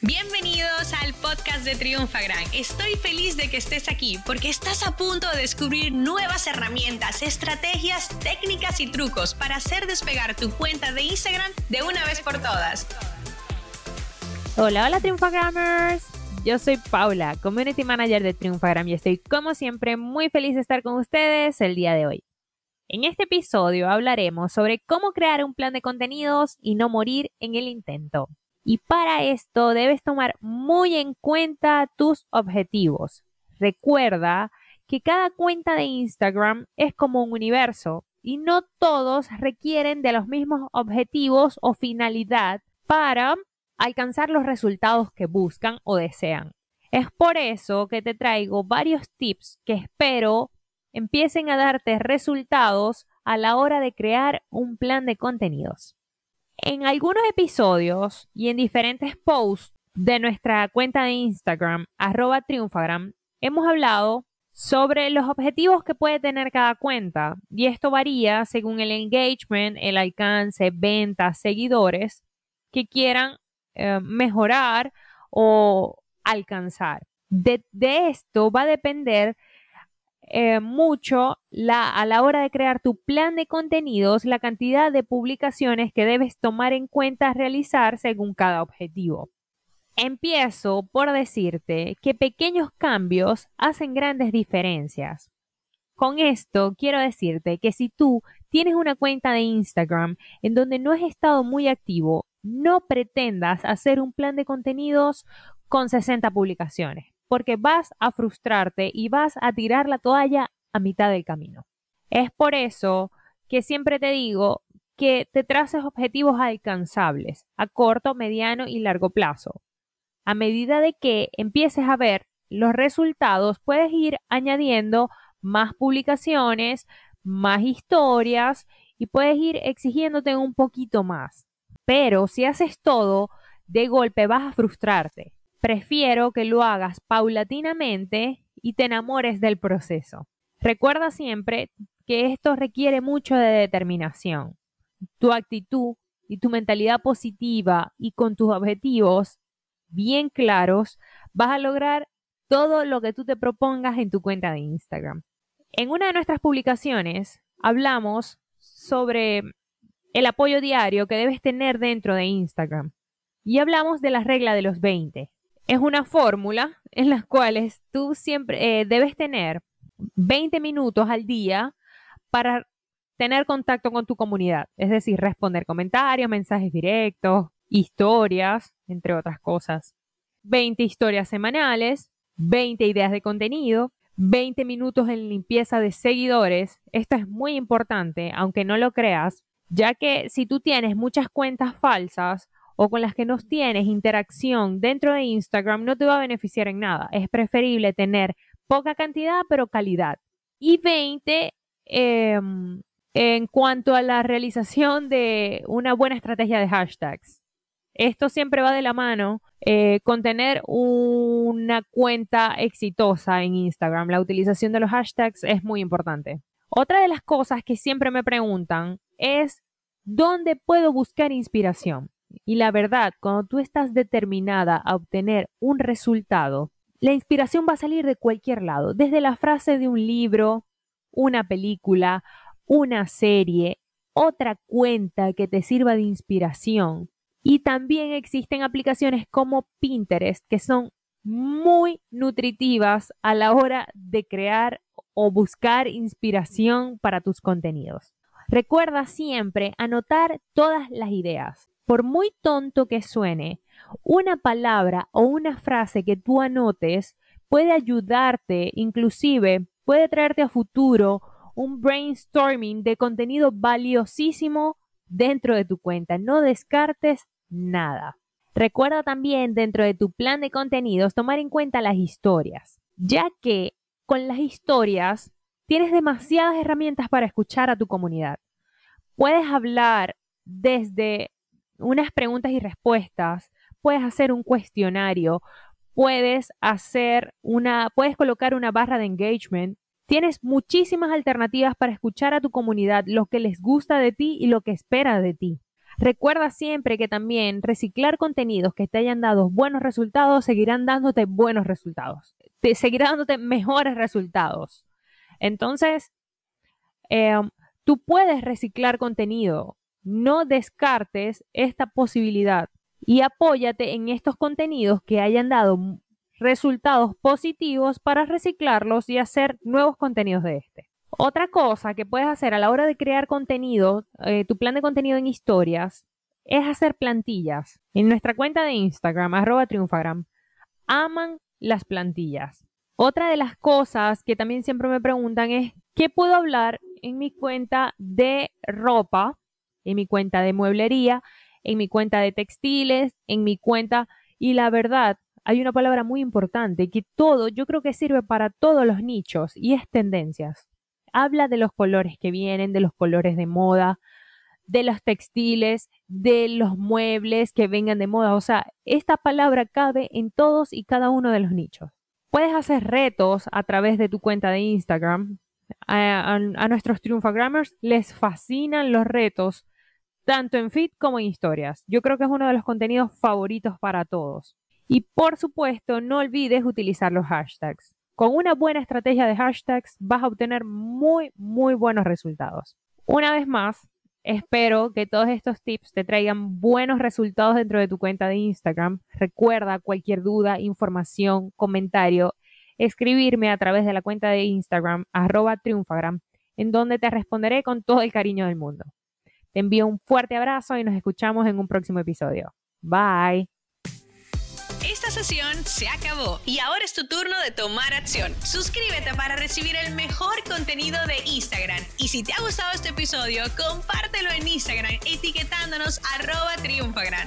Bienvenidos al podcast de Triunfagram. Estoy feliz de que estés aquí porque estás a punto de descubrir nuevas herramientas, estrategias, técnicas y trucos para hacer despegar tu cuenta de Instagram de una vez por todas. Hola, hola Triunfagrammers. Yo soy Paula, Community Manager de Triunfagram y estoy como siempre muy feliz de estar con ustedes el día de hoy. En este episodio hablaremos sobre cómo crear un plan de contenidos y no morir en el intento. Y para esto debes tomar muy en cuenta tus objetivos. Recuerda que cada cuenta de Instagram es como un universo y no todos requieren de los mismos objetivos o finalidad para alcanzar los resultados que buscan o desean. Es por eso que te traigo varios tips que espero empiecen a darte resultados a la hora de crear un plan de contenidos. En algunos episodios y en diferentes posts de nuestra cuenta de Instagram, arroba triunfagram, hemos hablado sobre los objetivos que puede tener cada cuenta y esto varía según el engagement, el alcance, ventas, seguidores que quieran eh, mejorar o alcanzar. de, esto va a depender eh, mucho a la hora de crear tu plan de contenidos, la cantidad de publicaciones que debes tomar en cuenta realizar según cada objetivo. Empiezo por decirte que pequeños cambios hacen grandes diferencias. Con esto quiero decirte que si tú tienes una cuenta de Instagram en donde no has estado muy activo, no pretendas hacer un plan de contenidos con 60 publicaciones porque vas a frustrarte y vas a tirar la toalla a mitad del camino. Es por eso que siempre te digo que te traces objetivos alcanzables a corto, mediano y largo plazo. A medida de que empieces a ver los resultados, puedes ir añadiendo más publicaciones, más historias y puedes ir exigiéndote un poquito más. Pero si haces todo, de golpe vas a frustrarte Prefiero que lo hagas paulatinamente y te enamores del proceso. Recuerda siempre que esto requiere mucho de determinación. Tu actitud y tu mentalidad positiva y con tus objetivos bien claros, vas a lograr todo lo que tú te propongas en tu cuenta de Instagram. En una de nuestras publicaciones hablamos sobre el apoyo diario que debes tener dentro de Instagram y hablamos de la regla de los 20 es una fórmula en la cual tú siempre eh, debes tener 20 minutos al día para tener contacto con tu comunidad, es decir, responder comentarios, mensajes directos, historias, entre otras cosas. 20 historias semanales, 20 ideas de contenido, 20 minutos en limpieza de seguidores. Esto es muy importante, aunque no lo creas, ya que si tú tienes muchas cuentas falsas o con las que no tienes interacción dentro de Instagram no te va a beneficiar en nada. Es preferible tener poca cantidad pero calidad. Y 20 em, en cuanto a la realización de una buena estrategia de hashtags. Esto siempre va de la mano eh, con tener una cuenta exitosa en Instagram. La utilización de los hashtags es muy importante. Otra de las cosas que siempre me preguntan es, ¿dónde puedo buscar inspiración? Y la verdad, cuando tú estás determinada a obtener un resultado, la inspiración va a salir de cualquier lado, desde la frase de un libro, una película, una serie, otra cuenta que te sirva de inspiración. Y también existen aplicaciones como Pinterest que son muy nutritivas a la hora de crear o buscar inspiración para tus contenidos. Recuerda siempre anotar todas las ideas. Por muy tonto que suene, una palabra o una frase que tú anotes puede ayudarte, inclusive puede traerte a futuro un brainstorming de contenido valiosísimo dentro de tu cuenta. No descartes nada. Recuerda también dentro de tu plan de contenidos tomar en cuenta las historias, ya que con las historias tienes demasiadas herramientas para escuchar a tu comunidad. Puedes hablar desde unas preguntas y respuestas, puedes hacer un cuestionario, puedes hacer una, puedes colocar una barra de engagement. Tienes muchísimas alternativas para escuchar a tu comunidad lo que les gusta de ti y lo que espera de ti. Recuerda siempre que también reciclar contenidos que te hayan dado buenos resultados seguirán dándote buenos resultados. Te seguirá dándote mejores resultados. Entonces, em, tú puedes reciclar contenido. No descartes esta posibilidad y apóyate en estos contenidos que hayan dado resultados positivos para reciclarlos y hacer nuevos contenidos de este. Otra cosa que puedes hacer a la hora de crear contenido, eh, tu plan de contenido en historias, es hacer plantillas. En nuestra cuenta de Instagram, arroba triunfagram, aman las plantillas. Otra de las cosas que también siempre me preguntan es, ¿qué puedo hablar en mi cuenta de ropa, en mi cuenta de mueblería, en mi cuenta de textiles, en mi cuenta... Y la verdad, hay una palabra muy importante que todo, yo creo que sirve para todos los nichos y es tendencias. Habla de los colores que vienen, de los colores de moda, de los textiles, de los muebles que vengan de moda. O sea, esta palabra cabe en todos y cada uno de los nichos. Puedes hacer retos a través de tu cuenta de Instagram. A, nuestros Triunfagrammers les fascinan los retos, tanto en feed como en historias. Yo creo que es uno de los contenidos favoritos para todos. Y por supuesto, no olvides utilizar los hashtags. Con una buena estrategia de hashtags vas a obtener muy, muy buenos resultados. Una vez más, espero que todos estos tips te traigan buenos resultados dentro de tu cuenta de Instagram. Recuerda cualquier duda, información, comentario, escribirme a través de la cuenta de Instagram, arroba triunfagram, en donde te responderé con todo el cariño del mundo. Te envío un fuerte abrazo y nos escuchamos en un próximo episodio. Bye. Esta sesión se acabó y ahora es tu turno de tomar acción. Suscríbete para recibir el mejor contenido de Instagram. Y si te ha gustado este episodio, compártelo en Instagram etiquetándonos arroba triunfagran.